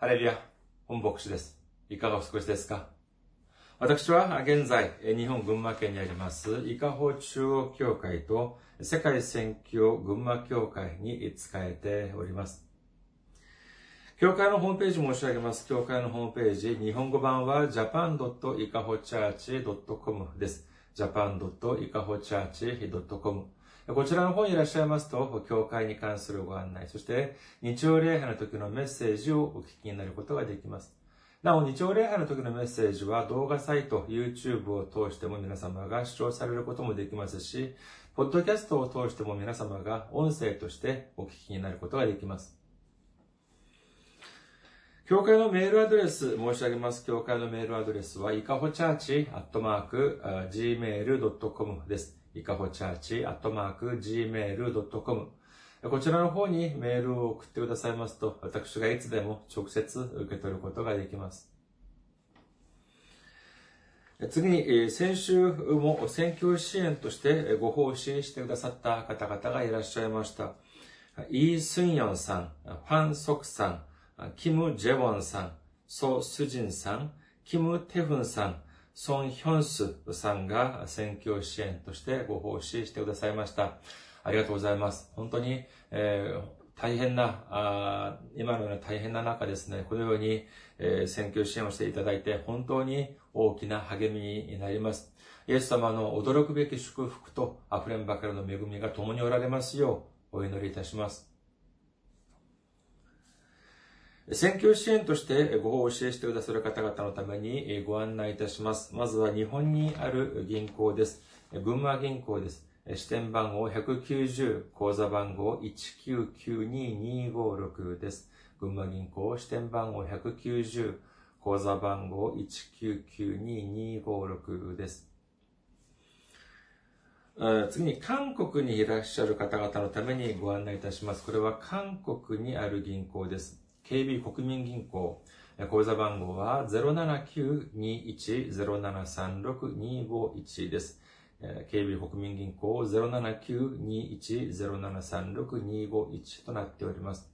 ハレリア、本牧師です。いかがお過ごしですか？私は現在、日本群馬県にあります、伊香保中央教会と世界宣教群馬教会に仕えております。教会のホームページ申し上げます。教会のホームページ、日本語版は japan.ikahochurch.com です。japan.ikahochurch.com こちらの方にいらっしゃいますと、教会に関するご案内、そして日曜礼拝の時のメッセージをお聞きになることができます。なお、日曜礼拝の時のメッセージは動画サイト、YouTube を通しても皆様が視聴されることもできますし、ポッドキャストを通しても皆様が音声としてお聞きになることができます。教会のメールアドレス申し上げます。教会のメールアドレスは、いかほチャーチアットマーク gmail.com です。いかほチャーチアットマーク gmail.com こちらの方にメールを送ってくださいますと、私がいつでも直接受け取ることができます。次に、先週も選挙支援としてご奉仕してくださった方々がいらっしゃいました。イー・スンヨンさん、ファン・ソクさん、キム・ジェウォンさん、ソ・スジンさん、キム・テフンさん、ソン・ヒョンスさんが選挙支援としてご奉仕してくださいました。ありがとうございます。本当に、えー大変なあ、今のような大変な中ですね、このように、えー選挙支援をしていただいて、本当に大きな励みになります。イエス様の驚くべき祝福と溢れんばかりの恵みが共におられますよう、お祈りいたします。選挙支援としてご奉仕してくださる方々のためにご案内いたします。まずは日本にある銀行です。群馬銀行です。支店番号190、口座番号1992256です。群馬銀行支店番号190、口座番号1992256です。次に韓国にいらっしゃる方々のためにご案内いたします。これは韓国にある銀行です。KB 国民銀行。口座番号は079-21-0736-251です。KB 国民銀行079-21-0736-251となっております。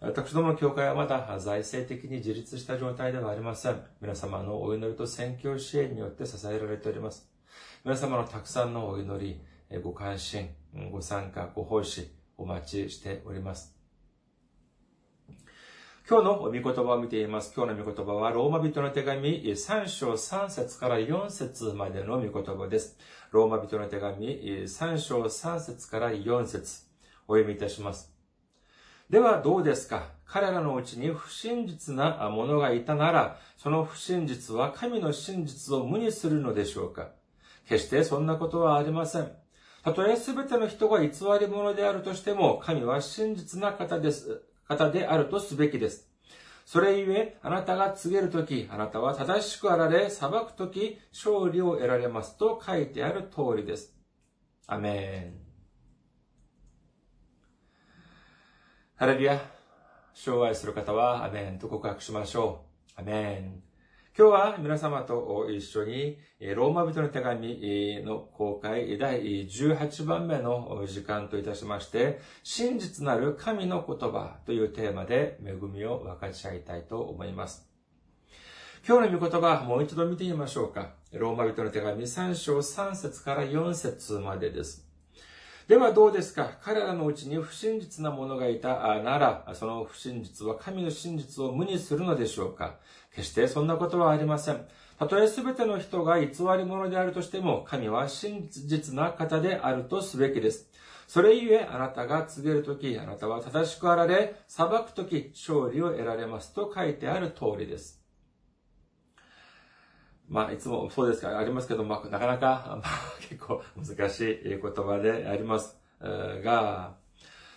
私どもの教会はまだ財政的に自立した状態ではありません。皆様のお祈りと宣教支援によって支えられております。皆様のたくさんのお祈り、ご関心、ご参加、ご奉仕、お待ちしております。今日の御言葉を見ています。今日の御言葉は、ローマ人の手紙3章3節から4節までの御言葉です。ローマ人の手紙3章3節から4節お読みいたします。ではどうですか？彼らのうちに不真実な者がいたなら、その不真実は神の真実を無にするのでしょうか？決してそんなことはありません。たとえすべての人が偽り者であるとしても、神は真実な方です。方であるとすべきです。それゆえ、あなたが告げるとき、あなたは正しくあられ、裁くとき、勝利を得られますと書いてある通りです。アメン。ハレルヤ。障害する方は、アメンと告白しましょう。アメン。今日は皆様と一緒に、ローマ人の手紙の公開第18番目の時間といたしまして、真実なる神の言葉というテーマで恵みを分かち合いたいと思います。今日の御言葉、もう一度見てみましょうか。ローマ人の手紙3章3節から4節までです。ではどうですか？彼らのうちに不真実な者がいたなら、その不真実は神の真実を無にするのでしょうか？決してそんなことはありません。たとえすべての人が偽り者であるとしても、神は真実な方であるとすべきです。それゆえ、あなたが告げるとき、あなたは正しくあられ、裁くとき、勝利を得られますと書いてある通りです。まあ、いつもそうですから、ありますけど、まあ、なかなか、まあ、結構難しい言葉であります。が、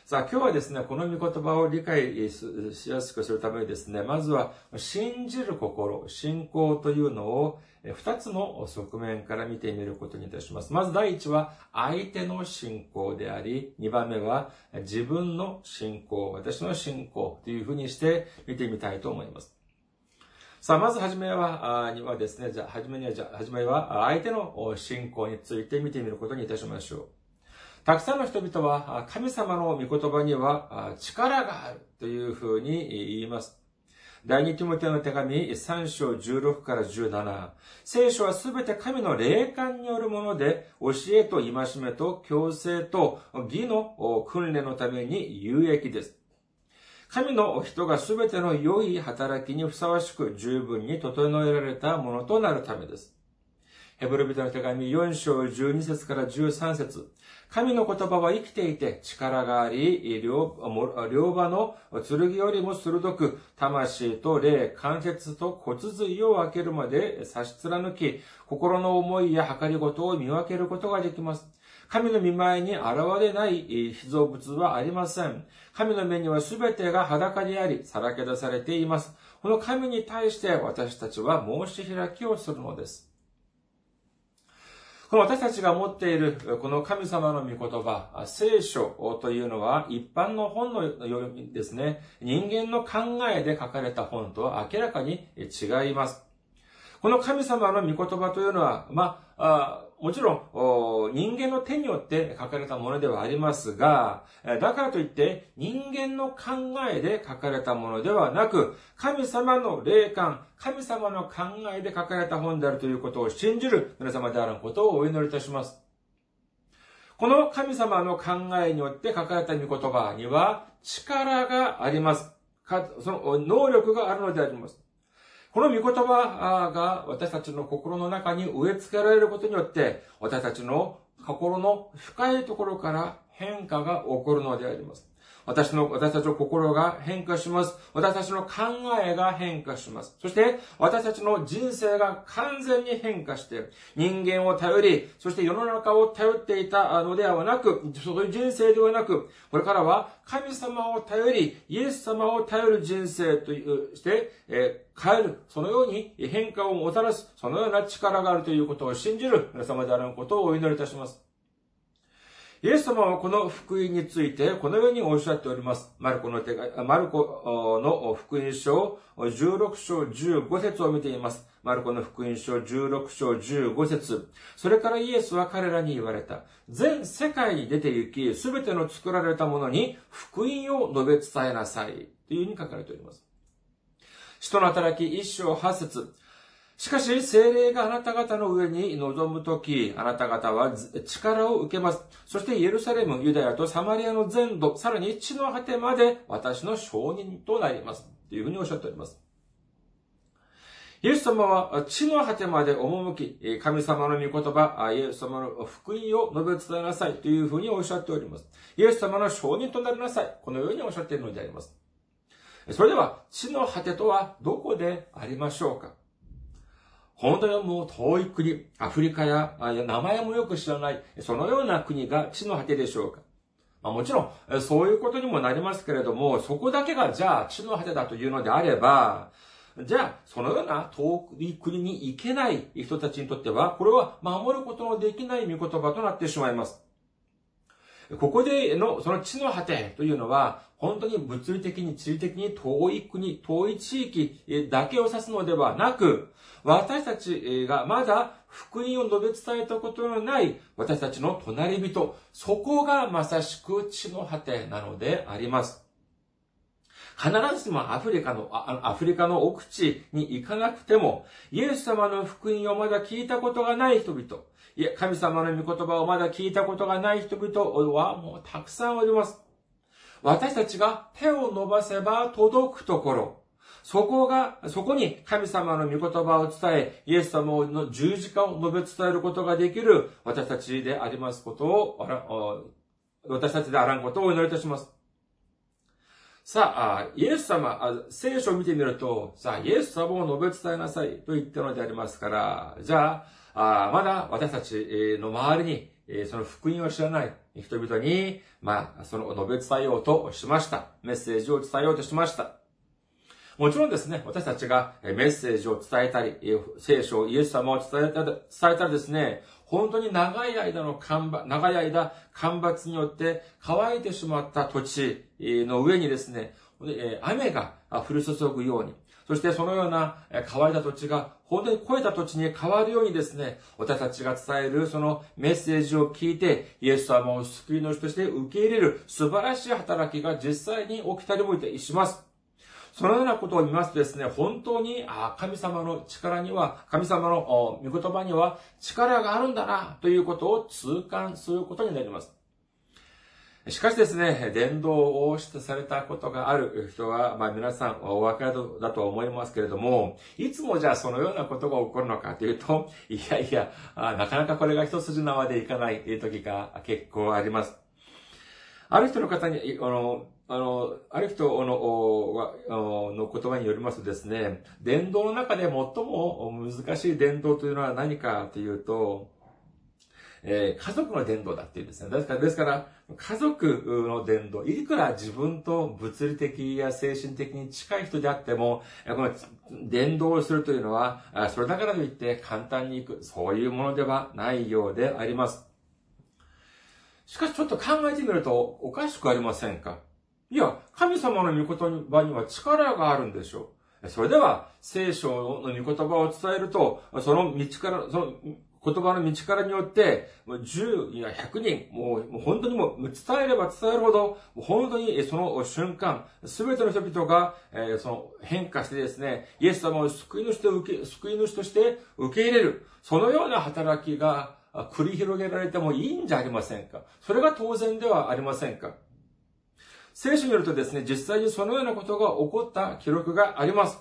さあ、今日はですね、この御言葉を理解しやすくするためにですね、まずは、信じる心、信仰というのを、二つの側面から見てみることにいたします。まず第一は、相手の信仰であり、二番目は、自分の信仰、私の信仰というふうにして見てみたいと思います。さあ、まずはじめは、にはですね、じゃあ、はじめには、じゃあ、はじめは、相手の信仰について見てみることにいたしましょう。たくさんの人々は、神様の御言葉には力があるというふうに言います。第二ティモテの手紙3章16から17。聖書はすべて神の霊感によるもので、教えと戒めと強制と義の訓練のために有益です。神の人がすべての良い働きにふさわしく十分に整えられたものとなるためです。ヘブル人の手紙4章12節から13節神の言葉は生きていて力があり、両両刃の剣よりも鋭く、魂と霊、関節と骨髄を分けるまで差し貫き、心の思いや計りごとを見分けることができます。神の見前に現れない被造物はありません。神の目には全てが裸であり、さらけ出されています。この神に対して私たちは申し開きをするのです。この私たちが持っているこの神様の御言葉、聖書というのは一般の本のようにですね、人間の考えで書かれた本とは明らかに違います。この神様の御言葉というのは、まあ、もちろん、人間の手によって書かれたものではありますが、だからといって人間の考えで書かれたものではなく、神様の霊感、神様の考えで書かれた本であるということを信じる皆様であることをお祈りいたします。この神様の考えによって書かれた御言葉には力があります。その能力があるのであります。この御言葉が私たちの心の中に植え付けられることによって、私たちの心の深いところから変化が起こるのであります。私の、私たちの心が変化します。私たちの考えが変化します。そして、私たちの人生が完全に変化して、人間を頼り、そして世の中を頼っていたのではなく、そういう人生ではなく、これからは神様を頼り、イエス様を頼る人生として、えー、変える。そのように変化をもたらす。そのような力があるということを信じる皆様であることをお祈りいたします。イエス様はこの福音についてこのようにおっしゃっております。マルコの手が、マルコの福音書16章15節を見ています。マルコの福音書16章15節それからイエスは彼らに言われた。全世界に出て行き、すべての作られたものに福音を述べ伝えなさい。というふうに書かれております。人の働き一章八節しかし、精霊があなた方の上に臨むとき、あなた方は力を受けます。そして、イエルサレム、ユダヤとサマリアの全土、さらに地の果てまで私の証人となります。というふうにおっしゃっております。イエス様は地の果てまで赴き、神様の御言葉、イエス様の福音を述べ伝えなさいというふうにおっしゃっております。イエス様の証人となりなさい。このようにおっしゃっているのであります。それでは、地の果てとはどこでありましょうか本当はもう遠い国、アフリカや、名前もよく知らない、そのような国が地の果てでしょうか。まあ、もちろん、そういうことにもなりますけれども、そこだけがじゃあ地の果てだというのであれば、じゃあ、そのような遠い国に行けない人たちにとっては、これは守ることのできない見言葉となってしまいます。ここでの、その地の果てというのは、本当に物理的に地理的に遠い国、遠い地域だけを指すのではなく、私たちがまだ福音を述べ伝えたことのない私たちの隣人、そこがまさしく地の果てなのであります。必ずしもアフリカの、アフリカの奥地に行かなくても、イエス様の福音をまだ聞いたことがない人々、いや、神様の御言葉をまだ聞いたことがない人々はもうたくさんおります。私たちが手を伸ばせば届くところ、そこが、そこに神様の御言葉を伝え、イエス様の十字架を述べ伝えることができる私たちでありますことを、私たちであらんことをお祈りいたします。さあ、イエス様、聖書を見てみると、さあ、イエス様を述べ伝えなさいと言ったのでありますから、じゃあ、あまだ私たちの周りに、その福音を知らない人々に、まあ、その述べ伝えようとしました。メッセージを伝えようとしました。もちろんですね、私たちがメッセージを伝えたり、聖書、イエス様を伝えたり、伝えたりですね、本当に長い間の干ば、長い間干ばつによって乾いてしまった土地の上にですね、雨が降り注ぐように、そしてそのような乾いた土地が本当に超えた土地に変わるようにですね、私たちが伝えるそのメッセージを聞いて、イエス様を救いの主として受け入れる素晴らしい働きが実際に起きたりもします。そのようなことを見ますとですね、本当に、あ神様の力には、神様の御言葉には力があるんだな、ということを痛感することになります。しかしですね、伝道をしてされたことがある人は、まあ皆さんお分かりだと思いますけれども、いつもじゃあそのようなことが起こるのかというと、いやいや、なかなかこれが一筋縄でいかないという時が結構あります。ある人の方に、あの、あの、ある人のの言葉によりますとですね、伝道の中で最も難しい伝道というのは何かというと、えー、家族の伝道だっていうんですね。ですから、ですから、家族の伝道、いくら自分と物理的や精神的に近い人であっても、この伝道をするというのは、それだからといって簡単に行く、そういうものではないようであります。しかしちょっと考えてみるとおかしくありませんか？いや、神様の御言葉には力があるんでしょう。それでは、聖書の御言葉を伝えると、その道から、その言葉の道からによって、10や100人、もう本当にもう伝えれば伝えるほど、本当にその瞬間、すべての人々が、えその変化してですね、イエス様を救い主と受け、救い主として受け入れる、そのような働きが繰り広げられてもいいんじゃありませんかそれが当然ではありませんか聖書によるとですね、実際にそのようなことが起こった記録があります。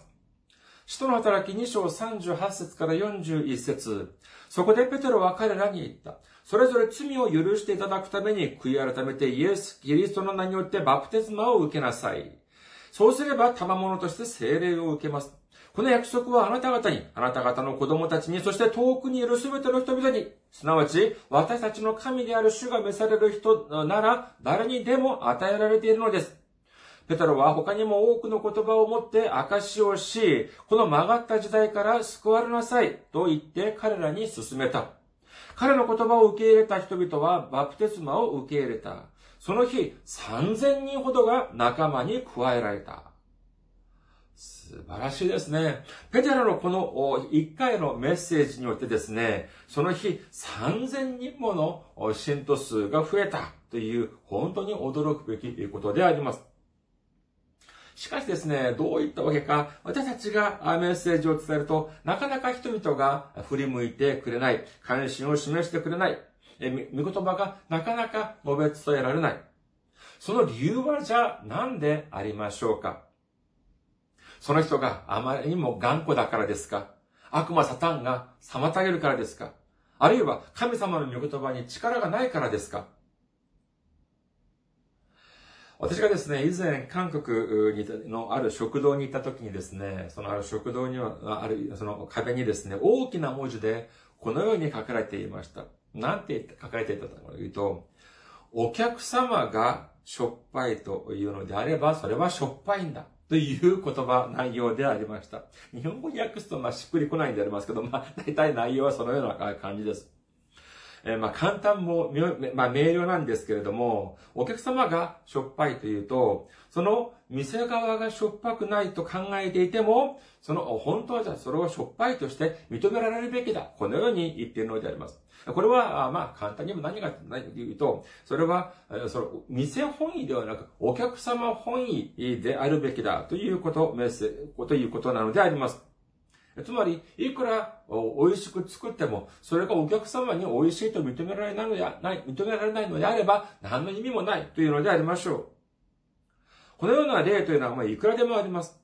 使徒の働き2章38節から41節そこでペテロは彼らに言った。それぞれ罪を許していただくために悔い改めてイエス、キリストの名によってバプテスマを受けなさい。そうすれば賜物として聖霊を受けます。この約束はあなた方に、あなた方の子供たちに、そして遠くにいるすべての人々に、すなわち、私たちの神である主が召される人なら、誰にでも与えられているのです。ペテロは他にも多くの言葉を持って証しをし、この曲がった時代から救われなさいと言って彼らに進めた。彼の言葉を受け入れた人々はバプテスマを受け入れた。その日、3000人ほどが仲間に加えられた。素晴らしいですね。ペテロのこの一回のメッセージによってですね、その日3000人もの信徒数が増えたという本当に驚くべきことであります。しかしですね、どういったわけか、私たちがメッセージを伝えると、なかなか人々が振り向いてくれない、関心を示してくれない、見言葉がなかなか述べ伝えられない。その理由はじゃあ何でありましょうか？その人があまりにも頑固だからですか？悪魔サタンが妨げるからですか？あるいは神様の御言葉に力がないからですか？私がですね、以前、韓国にのある食堂に行った時にですね、そのある食堂には、ある、その壁にですね、大きな文字で、このように書かれていました。なんて書かれていたかというと、お客様がしょっぱいというのであれば、それはしょっぱいんだ。という言葉、内容でありました。日本語訳すと、まあ、しっくりこないんでありますけど、まあ、大体内容はそのような感じです。えー、まあ、簡単も、まあ、明瞭なんですけれども、お客様がしょっぱいというと、その店側がしょっぱくないと考えていても、その、本当はじゃそれをしょっぱいとして認められるべきだ。このように言っているのであります。これは、まあ、簡単にも何が何かというと、それは、その、店本位ではなく、お客様本位であるべきだということ、メッセということなのであります。つまり、いくら美味しく作っても、それがお客様に美味しいと認められないのでない、認められないのであれば、何の意味もないというのでありましょう。このような例というのは、まあ、いくらでもあります。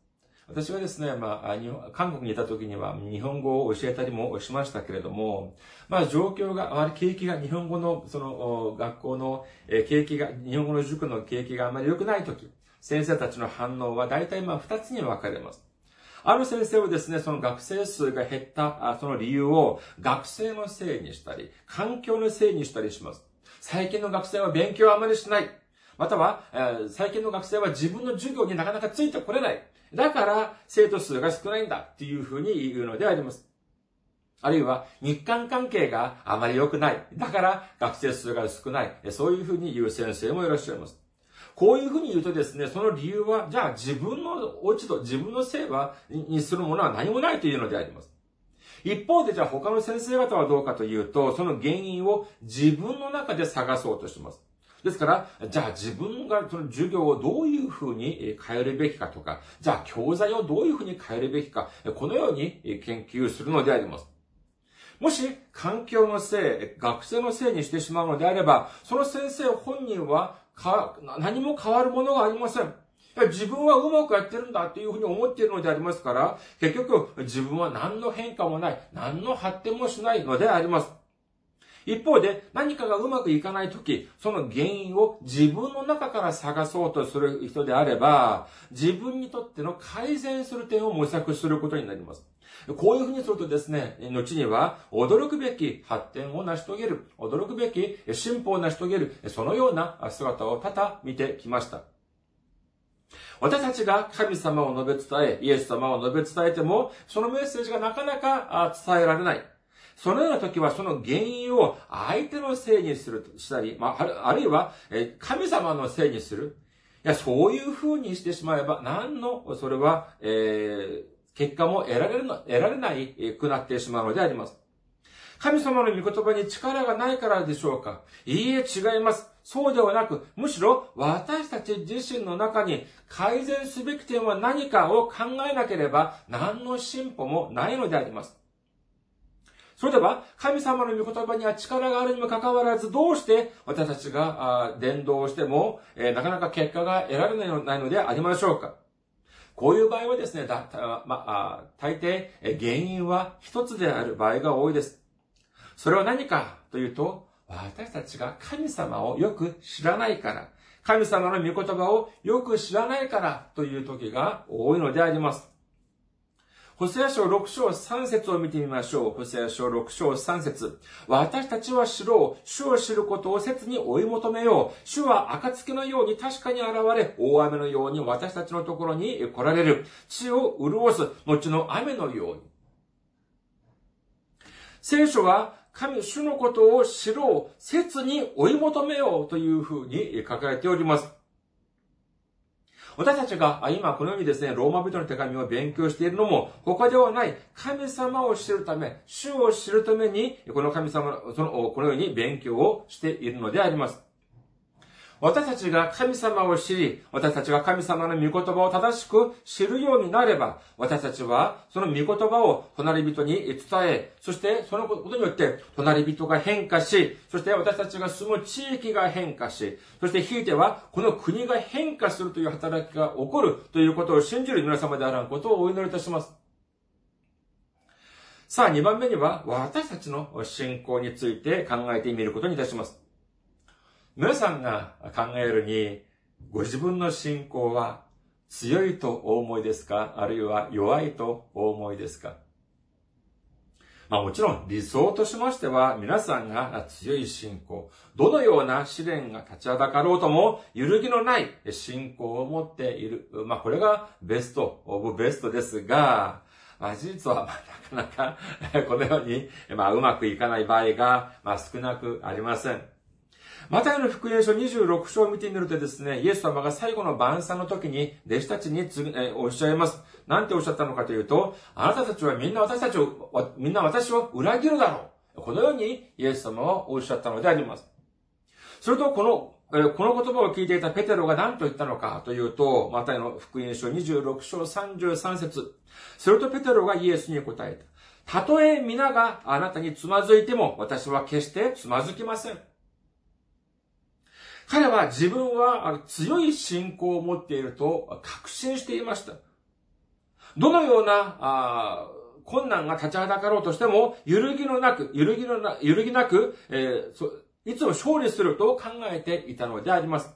私はですね、まあ、韓国にいた時には日本語を教えたりもしましたけれども、まあ、状況が、あまり景気が、日本語の、その、学校の景気が、日本語の塾の景気があまり良くない時、先生たちの反応は大体まあ二つに分かれます。ある先生はですね、その学生数が減った、その理由を学生のせいにしたり、環境のせいにしたりします。最近の学生は勉強あまりしない。または、え最近の学生は自分の授業になかなかついてこれない。だから生徒数が少ないんだっていうふうに言うのであります。あるいは日韓関係があまり良くない。だから学生数が少ない。そういうふうに言う先生もいらっしゃいます。こういうふうに言うとですね、その理由は、じゃあ自分の落ち度、自分のせいは、にするものは何もないというのであります。一方でじゃあ他の先生方はどうかというと、その原因を自分の中で探そうとします。ですから、じゃあ自分がその授業をどういうふうに変えるべきかとか、じゃあ教材をどういうふうに変えるべきか、このように研究するのであります。もし、環境のせい、学生のせいにしてしまうのであれば、その先生本人はか何も変わるものがありません。自分はうまくやってるんだっていうふうに思っているのでありますから、結局自分は何の変化もない、何の発展もしないのであります。一方で何かがうまくいかないとき、その原因を自分の中から探そうとする人であれば、自分にとっての改善する点を模索することになります。こういうふうにするとですね、後には驚くべき発展を成し遂げる、驚くべき進歩を成し遂げる、そのような姿を多々見てきました。私たちが神様を述べ伝え、イエス様を述べ伝えても、そのメッセージがなかなか伝えられない。そのような時はその原因を相手のせいにするとしたり、まあ、あるいは神様のせいにする。いや、そういう風にしてしまえば、何の、それは、えー、結果も得られるの、得られないくなってしまうのであります。神様の御言葉に力がないからでしょうか？いいえ、違います。そうではなく、むしろ私たち自身の中に改善すべき点は何かを考えなければ何の進歩もないのであります。それでは、神様の御言葉には力があるにもかかわらず、どうして私たちが伝道しても、なかなか結果が得られないのでありましょうか？こういう場合はですね、だまあ、大抵、原因は一つである場合が多いです。それは何かというと、私たちが神様をよく知らないから、神様の御言葉をよく知らないからという時が多いのであります。ホセア書6章3節を見てみましょう。ホセア書6章3節私たちは知ろう。主を知ることを切に追い求めよう。主は暁のように確かに現れ、大雨のように私たちのところに来られる。地を潤す、後の雨のように。聖書は神、主のことを知ろう、切に追い求めようというふうに書かれております。私たちが今このようにですね、ローマ人の手紙を勉強しているのも他ではない神様を知るため、主を知るために、この神様、その、このように勉強をしているのであります。私たちが神様を知り、私たちが神様の御言葉を正しく知るようになれば、私たちはその御言葉を隣人に伝え、そしてそのことによって隣人が変化し、そして私たちが住む地域が変化し、そしてひいてはこの国が変化するという働きが起こるということを信じる皆様であらんことをお祈りいたします。さあ、2番目には、私たちの信仰について考えてみることにいたします。皆さんが考えるに、ご自分の信仰は強いとお思いですか？あるいは弱いとお思いですか？まあもちろん理想としましては皆さんが強い信仰、どのような試練が立ちはだかろうとも揺るぎのない信仰を持っている。まあこれがベストオブベストですが、まあ事実はまあなかなかこのように、まあうまくいかない場合が、まあ少なくありません。マタイの福音書26章を見てみるとですね、イエス様が最後の晩餐の時に弟子たちにえおっしゃいます。なんておっしゃったのかというと、あなたたちはみんな私たちを、みんな私を裏切るだろう。このようにイエス様はおっしゃったのであります。それと、この、この言葉を聞いていたペテロが何と言ったのかというと、マタイの福音書26章33節それとペテロがイエスに答えた。たとえ皆があなたにつまずいても、私は決してつまずきません。彼は自分は強い信仰を持っていると確信していました。どのような困難が立ちはだかろうとしても、揺るぎのなく、揺るぎのな、揺るぎなく、えー、いつも勝利すると考えていたのであります。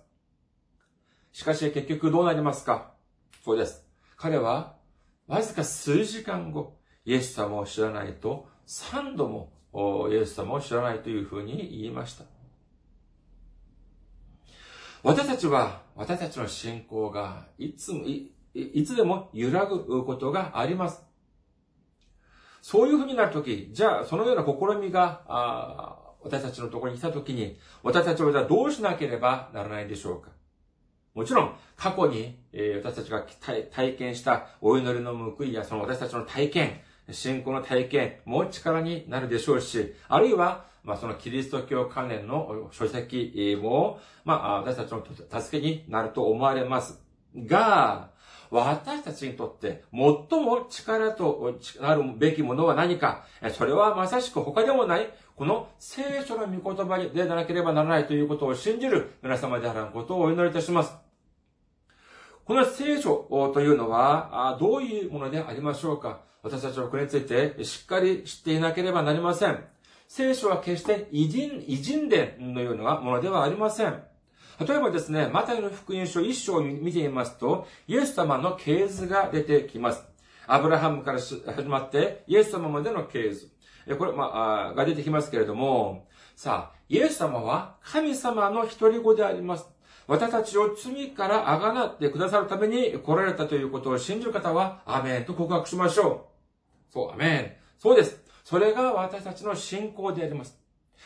しかし結局どうなりますか？そうです。彼は、わずか数時間後、イエス様を知らないと、三度もイエス様を知らないというふうに言いました。私たちは、私たちの信仰がいつも、いいつでも揺らぐことがあります。そういうふうになるとき、じゃあ、そのような試みが、あ私たちのところに来たときに、私たちはどうしなければならないんでしょうかもちろん、過去に、え私たちが体験したお祈りの報いや、その私たちの体験、信仰の体験も力になるでしょうし、あるいは、まあ、そのキリスト教関連の書籍も、まあ、私たちの助けになると思われます。が、私たちにとって最も力となるべきものは何かそれはまさしく他でもない、この聖書の御言葉でなければならないということを信じる皆様であることをお祈りいたします。この聖書というのは、どういうものでありましょうか？私たちはこれについてしっかり知っていなければなりません。聖書は決して偉人、偉人伝のようなものではありません。例えばですね、マタイの福音書一章を見てみますと、イエス様の系図が出てきます。アブラハムから始まって、イエス様までの系図。これ、まあ、が出てきますけれども、さあ、イエス様は神様の一人子であります。私たちを罪からあがなってくださるために来られたということを信じる方は、アメンと告白しましょう。そう、アメン。そうです。それが私たちの信仰であります。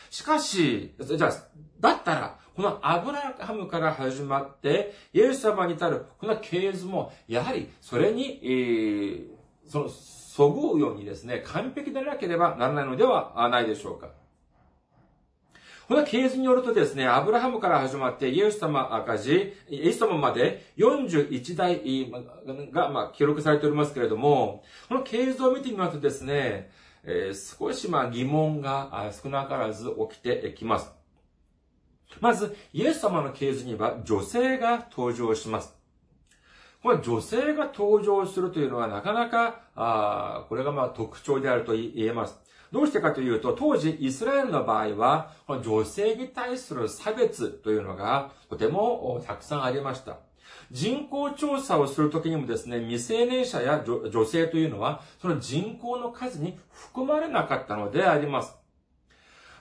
しかし、じゃあ、だったら、このアブラハムから始まって、イエス様に至る、この系図も、やはり、それに、えー、その、そぐうようにですね、完璧でなければならないのではないでしょうか。この系図によるとですね、アブラハムから始まってイエス様赤字、イエス様まで41代が、ま、記録されておりますけれども、この系図を見てみますとですね、えー、少しまあ疑問が少なからず起きてきます。まず、イエス様の系図には女性が登場します。これ女性が登場するというのはなかなか、あこれがまあ特徴であると言えます。どうしてかというと、当時イスラエルの場合は、女性に対する差別というのがとてもたくさんありました。人口調査をするときにもですね、未成年者や女性というのは、その人口の数に含まれなかったのであります。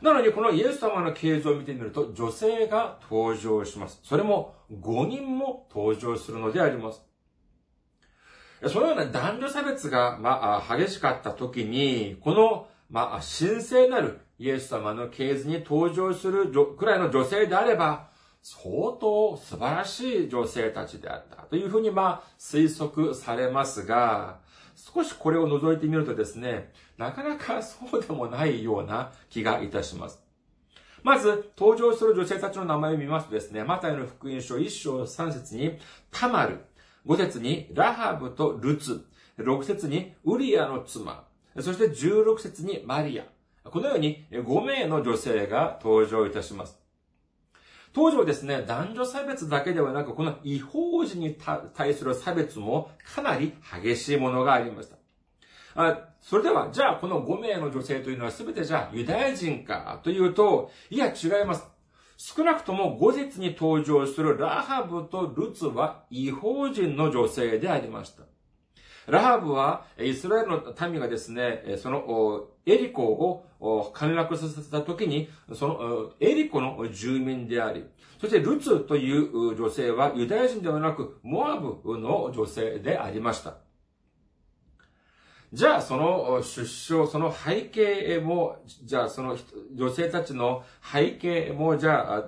なのに、このイエス様の形状を見てみると、女性が登場します。それも5人も登場するのであります。そのような男女差別が、まあ、激しかった時に、このまあ、神聖なるイエス様の系図に登場するくらいの女性であれば、相当素晴らしい女性たちであったというふうにまあ推測されますが、少しこれを覗いてみるとですね、なかなかそうでもないような気がいたします。まず、登場する女性たちの名前を見ますとですね、マタイの福音書1章3節に、タマル、5節にラハブとルツ、6節にウリアの妻、そして16節にマリア。このように5名の女性が登場いたします。当時はですね、男女差別だけではなく、この違法人に対する差別もかなり激しいものがありました。あそれでは、じゃあこの5名の女性というのは全てじゃあユダヤ人かというと、いや違います。少なくとも5節に登場するラハブとルツは違法人の女性でありました。ラハブは、イスラエルの民がですね、その、エリコを陥落させた時に、その、エリコの住民であり、そしてルツという女性はユダヤ人ではなく、モアブの女性でありました。じゃあ、その出生、その背景も、じゃあ、その女性たちの背景も、じゃあ、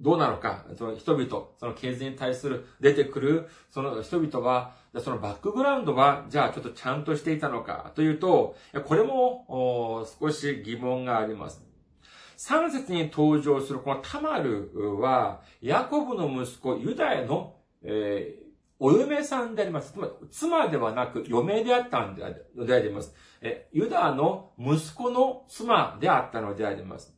どうなのか、その人々、その経済に対する出てくる、その人々は、そのバックグラウンドは、じゃあちょっとちゃんとしていたのかというと、これも少し疑問があります。3節に登場するこのタマルは、ヤコブの息子ユダヤの、えー、お嫁さんであります。つまり、妻ではなく嫁であったのであります。えユダの息子の妻であったのであります。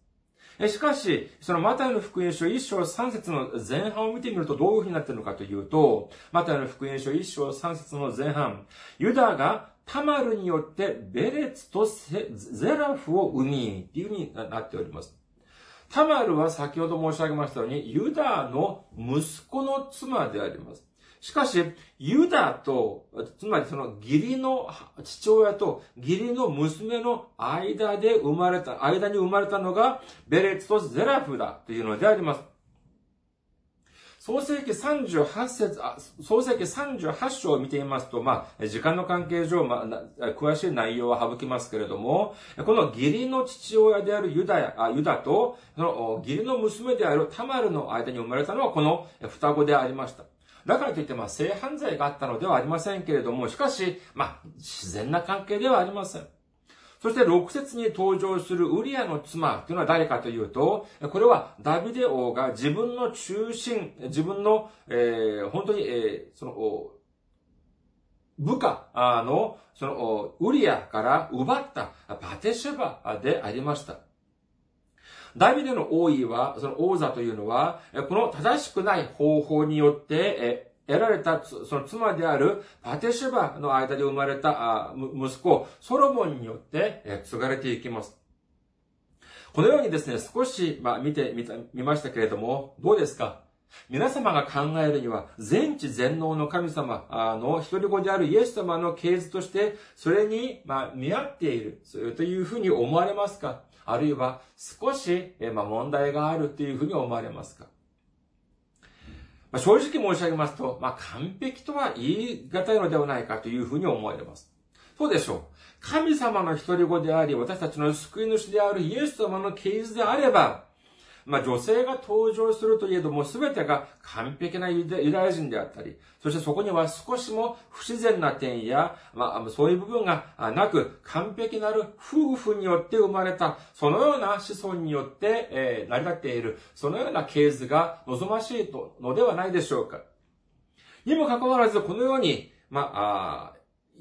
しかし、そのマタイの福音書1章3節の前半を見てみるとどういうふうになっているのかというと、マタイの福音書1章3節の前半、ユダがタマルによってベレツとゼラフを生み、っていうふうになっております。タマルは先ほど申し上げましたように、ユダの息子の妻であります。しかし、ユダと、つまりその義理の父親と義理の娘の間で生まれた、間に生まれたのがベレツとゼラフだというのであります。創世記38節、創世記38章を見てみますと、まあ、時間の関係上、まあ、詳しい内容は省きますけれども、この義理の父親であるユダや、ユダと、その義理の娘であるタマルの間に生まれたのはこの双子でありました。だからといって、まあ、性犯罪があったのではありませんけれども、しかし、まあ、自然な関係ではありません。そして6節に登場するウリアの妻というのは誰かというと、これはダビデ王が自分の中心、自分の、えー、本当に、えー、その、部下の、その、ウリアから奪ったバテシェバでありました。ダビデの王位は、その王座というのは、この正しくない方法によって、得られた、その妻であるパテシュバの間で生まれた息子、ソロモンによって継がれていきます。このようにですね、少し、まあ、見てみた、見ましたけれども、どうですか？皆様が考えるには、全知全能の神様の一人子であるイエス様の系図として、それに、まあ、見合っている、というふうに思われますか？あるいは、少し、えまあ、問題があるというふうに思われますか？ま、正直申し上げますと、まあ、完璧とは言い難いのではないかというふうに思われます。そうでしょう。神様の一人子であり、私たちの救い主であるイエス様の啓示であれば、まあ女性が登場するといえども全てが完璧なユダヤ人であったり、そしてそこには少しも不自然な点や、まあそういう部分がなく、完璧なる夫婦によって生まれた、そのような子孫によって、えー、成り立っている、そのような系図が望ましいのではないでしょうか。にもかかわらず、このように、ま、あ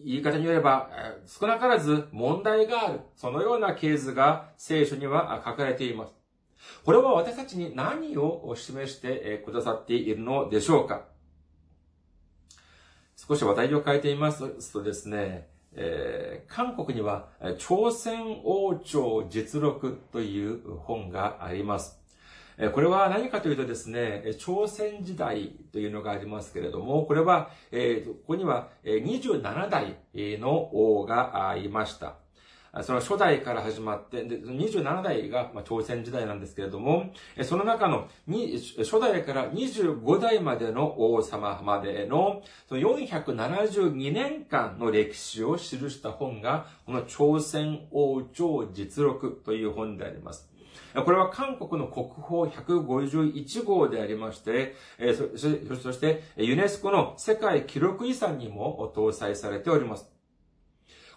言い方によれば、少なからず問題がある。そのようなケースが聖書には書かれています。これは私たちに何を示してくださっているのでしょうか？少し話題を変えてみますとですね、えー、韓国には朝鮮王朝実録という本があります。これは何かというとですね、朝鮮時代というのがありますけれども、これは、ここには27代の王がいました。その初代から始まって、で27代が、まあ、朝鮮時代なんですけれども、その中の初代から25代までの王様までの、その472年間の歴史を記した本が、この朝鮮王朝実録という本であります。これは韓国の国宝151号でありまして、そしてユネスコの世界記録遺産にも搭載されております。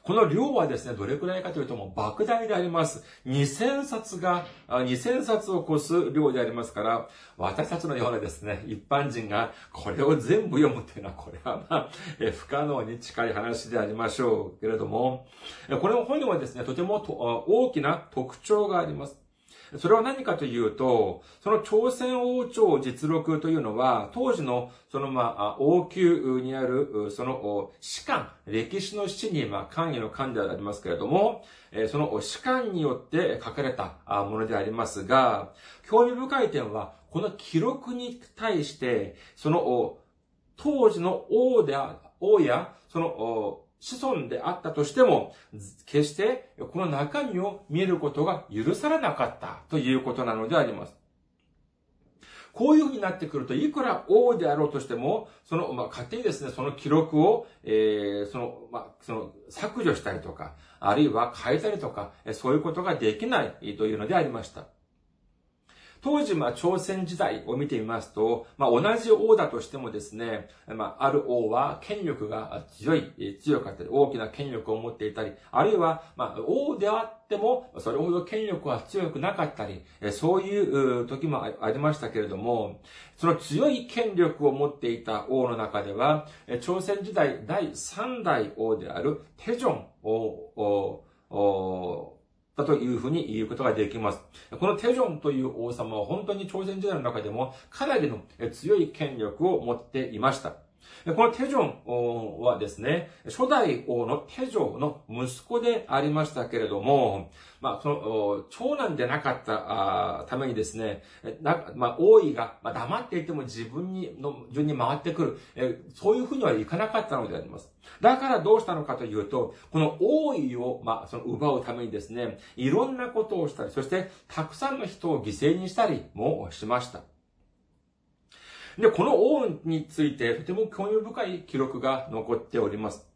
この量はですね、どれくらいかというともう莫大であります。2000冊が、2000冊を超す量でありますから、私たちのようなですね、一般人がこれを全部読むというのは、これはまあ、不可能に近い話でありましょうけれども、これの本にはですね、とても大きな特徴があります。それは何かというと、その朝鮮王朝実録というのは、当時の、そのまあ、王宮にある、その、士官、歴史の史に、まあ、関与の官でありますけれども、その士官によって書かれたものでありますが、興味深い点は、この記録に対して、その、当時の王であ、王や、その、子孫であったとしても、決してこの中身を見ることが許されなかったということなのであります。こういうふうになってくると、いくら王であろうとしても、その、まあ、勝手にですね、その記録を、えー、その、まあ、その、削除したりとか、あるいは変えたりとか、そういうことができないというのでありました。当時、まあ、朝鮮時代を見てみますと、まあ、同じ王だとしてもですね、まあ、ある王は権力が強い、強かったり、大きな権力を持っていたり、あるいは、まあ、王であっても、それほど権力は強くなかったり、そういう時もありましたけれども、その強い権力を持っていた王の中では、朝鮮時代第3代王であるテジョン王、だというふうに言うことができます。このテジョンという王様は本当に朝鮮時代の中でもかなりの強い権力を持っていました。このテジョンはですね、初代王のテジョの息子でありましたけれども、まあ、その、長男でなかったためにですね、まあ、王位が、黙っていても自分に、の順に回ってくる、そういうふうにはいかなかったのであります。だからどうしたのかというと、この王位を、まあ、その奪うためにですね、いろんなことをしたり、そしてたくさんの人を犠牲にしたりもしました。で、この王についてとても興味深い記録が残っております。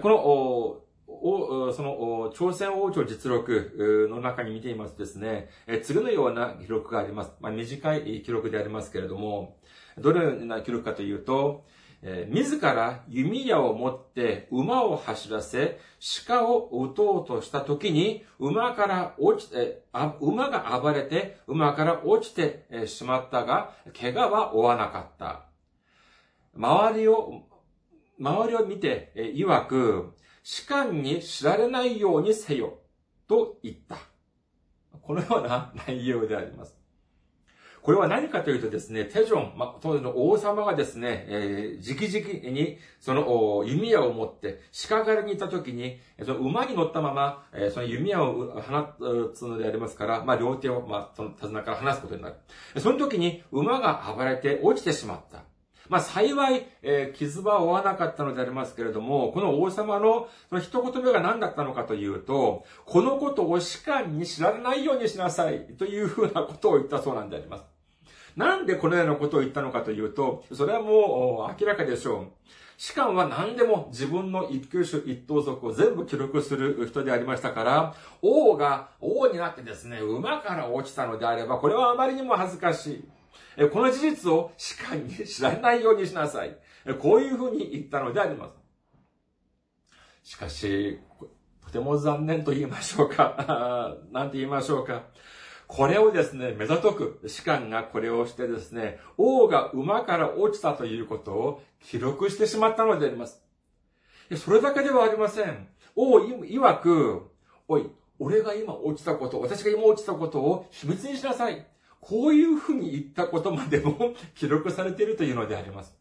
この、おその、朝鮮王朝実録の中に見ていますとですね、次のような記録があります。まあ、短い記録でありますけれども、どのような記録かというと、えー、自ら弓矢を持って馬を走らせ、鹿を撃とうとした時に、馬から落ちて、馬が暴れて、馬から落ちてしまったが、怪我は負わなかった。周りを、周りを見て、えー、曰く、士官に知られないようにせよ、と言った。このような内容であります。これは何かというとですね、テジョン、ま、当時の王様がですね、えー、直々に、その、弓矢を持って、鹿狩りに行った時に、その馬に乗ったまま、えー、その弓矢を放つのでありますから、まあ、両手を、まあ、その手綱から離すことになる。その時に、馬が暴れて落ちてしまった。まあ、幸い、えー、傷は負わなかったのでありますけれども、この王様のその一言目が何だったのかというと、このことを士官に知られないようにしなさいというふうなことを言ったそうなんであります。なんでこのようなことを言ったのかというと、それはもう明らかでしょう。士官は何でも自分の一級種一等族を全部記録する人でありましたから、王が王になってですね、馬から落ちたのであれば、これはあまりにも恥ずかしい。この事実を士官に知らないようにしなさい。こういうふうに言ったのであります。しかし、とても残念と言いましょうか。なんて言いましょうか。これをですね、目ざとく、士官がこれをしてですね、王が馬から落ちたということを記録してしまったのであります。それだけではありません。王曰く、おい、俺が今落ちたこと、私が今落ちたことを秘密にしなさい。こういうふうに言ったことまでも 記録されているというのであります。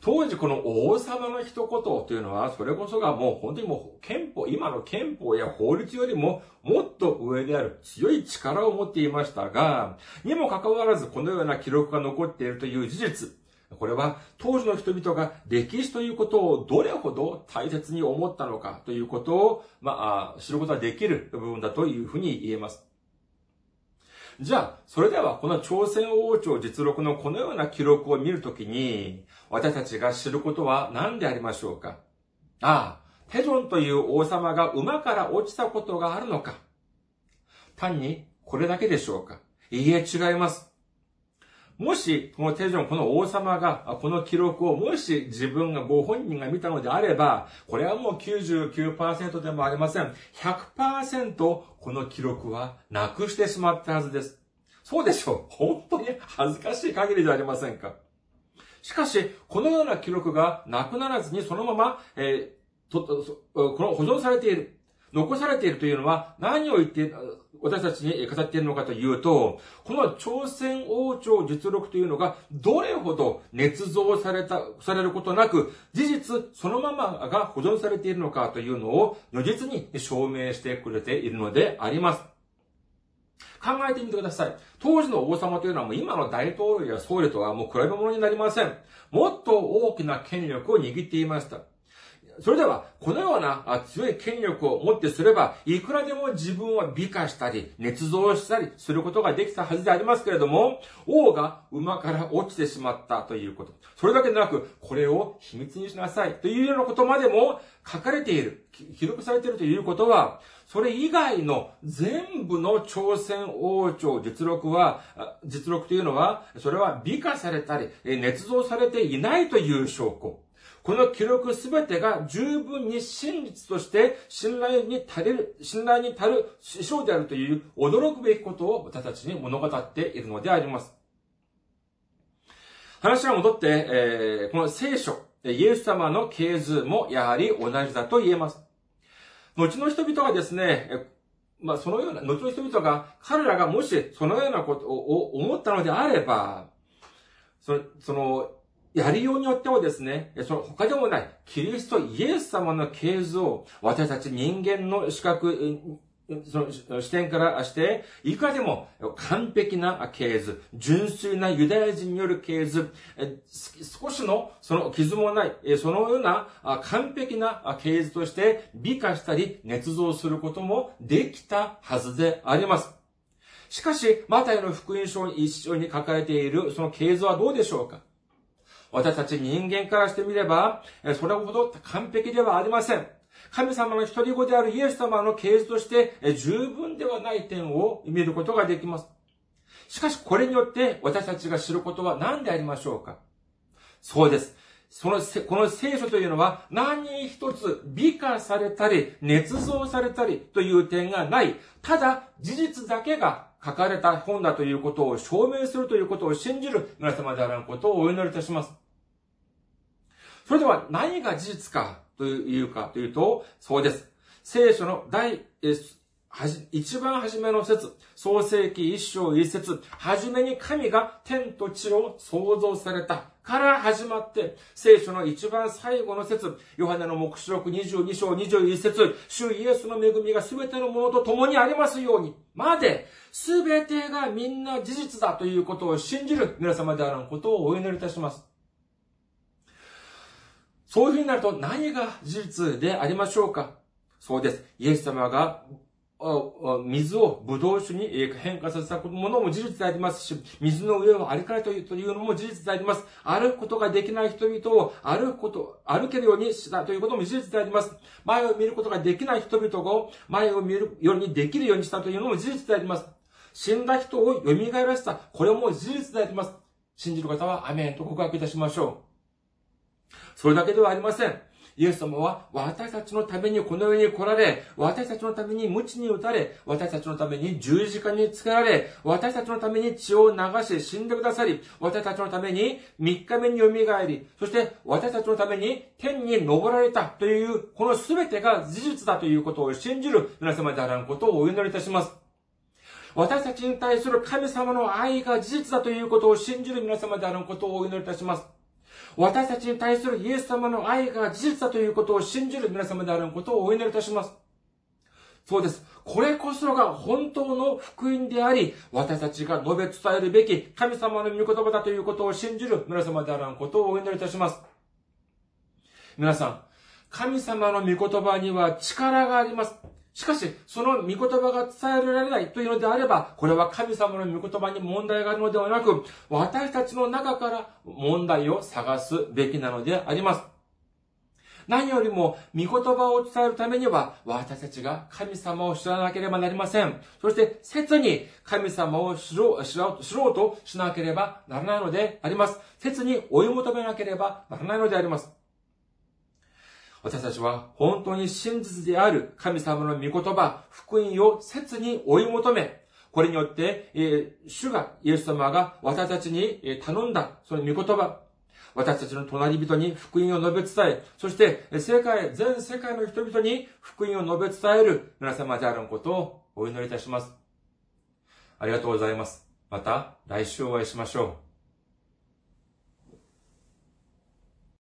当時この王様の一言というのは、それこそがもう本当にもう憲法、今の憲法や法律よりももっと上である強い力を持っていましたが、にもかかわらずこのような記録が残っているという事実、これは当時の人々が歴史ということをどれほど大切に思ったのかということを、まあ、知ることができる部分だというふうに言えます。じゃあ、それではこの朝鮮王朝実録のこのような記録を見るときに、私たちが知ることは何でありましょうか？ああ、テジョンという王様が馬から落ちたことがあるのか？単にこれだけでしょうか？いいえ、違います。もし、このテジョン、この王様が、この記録を、もし自分がご本人が見たのであれば、これはもう99%でもありません。100%この記録はなくしてしまったはずです。そうでしょう。本当に恥ずかしい限りではありませんか。しかし、このような記録がなくならずにそのまま、えー、と、この保存されている。残されているというのは何を言って、私たちに語っているのかというと、この朝鮮王朝実録というのがどれほど捏造された、されることなく、事実そのままが保存されているのかというのを如実に証明してくれているのであります。考えてみてください。当時の王様というのはもう今の大統領や総理とはもう比べ物になりません。もっと大きな権力を握っていました。それでは、このような強い権力を持ってすれば、いくらでも自分を美化したり、捏造したりすることができたはずでありますけれども、王が馬から落ちてしまったということ。それだけでなく、これを秘密にしなさいというようなことまでも書かれている、記録されているということは、それ以外の全部の朝鮮王朝実録は、実録というのは、それは美化されたり、捏造されていないという証拠。この記録すべてが十分に真実として信頼に足りる、信頼に足る師匠であるという驚くべきことを私たちに物語っているのであります。話が戻って、えー、この聖書、イエス様の系図もやはり同じだと言えます。後の人々がですね、まあ、そのような、後の人々が、彼らがもしそのようなことを思ったのであれば、その、その、やりようによってはですね、その他でもない、キリストイエス様の系図を、私たち人間の資格、その視点からして、いかでも完璧な系図、純粋なユダヤ人による系図、少しのその傷もない、そのような完璧な系図として美化したり捏造することもできたはずであります。しかし、マタイの福音書に一緒に書かれているその系図はどうでしょうか？私たち人間からしてみれば、それほど完璧ではありません。神様の一人子であるイエス様の系図として十分ではない点を見ることができます。しかしこれによって私たちが知ることは何でありましょうかそうです。その、この聖書というのは何一つ美化されたり、捏造されたりという点がない。ただ、事実だけが書かれた本だということを証明するということを信じる皆様であることをお祈りいたします。それでは何が事実かというかというと、そうです。聖書の第、一番初めの説、創世記一章一節、はじめに神が天と地を創造されたから始まって、聖書の一番最後の説、ヨハネの目視録22章21節、主イエスの恵みが全てのものと共にありますように、まで、全てがみんな事実だということを信じる皆様であることをお祈りいたします。そういうふうになると何が事実でありましょうか？そうです。イエス様が水をブドウ酒に変化させたものも事実でありますし、水の上を歩かれというのも事実であります。歩くことができない人々を歩くこと、歩けるようにしたということも事実であります。前を見ることができない人々を前を見るようにできるようにしたというのも事実であります。死んだ人を蘇らせた。これも事実であります。信じる方はアメンと告白いたしましょう。それだけではありません。イエス様は私たちのためにこの世に来られ、私たちのために鞭に打たれ、私たちのために十字架につけられ、私たちのために血を流し死んでくださり、私たちのために三日目に蘇り、そして私たちのために天に昇られたという、この全てが事実だということを信じる皆様であらんことをお祈りいたします。私たちに対する神様の愛が事実だということを信じる皆様であることをお祈りいたします。私たちに対するイエス様の愛が事実だということを信じる皆様であることをお祈りいたします。そうです。これこそが本当の福音であり、私たちが述べ伝えるべき神様の御言葉だということを信じる皆様であることをお祈りいたします。皆さん、神様の御言葉には力があります。しかし、その御言葉が伝えられないというのであれば、これは神様の御言葉に問題があるのではなく、私たちの中から問題を探すべきなのであります。何よりも、御言葉を伝えるためには、私たちが神様を知らなければなりません。そして、切に神様を知ろう、知ろう知ろうとしなければならないのであります。切に追い求めなければならないのであります。私たちは本当に真実である神様の御言葉、福音を切に追い求め、これによって、え、主が、イエス様が私たちに頼んだ、その御言葉、私たちの隣人に福音を述べ伝え、そして世界、全世界の人々に福音を述べ伝える皆様であることをお祈りいたします。ありがとうございます。また来週お会いしましょう。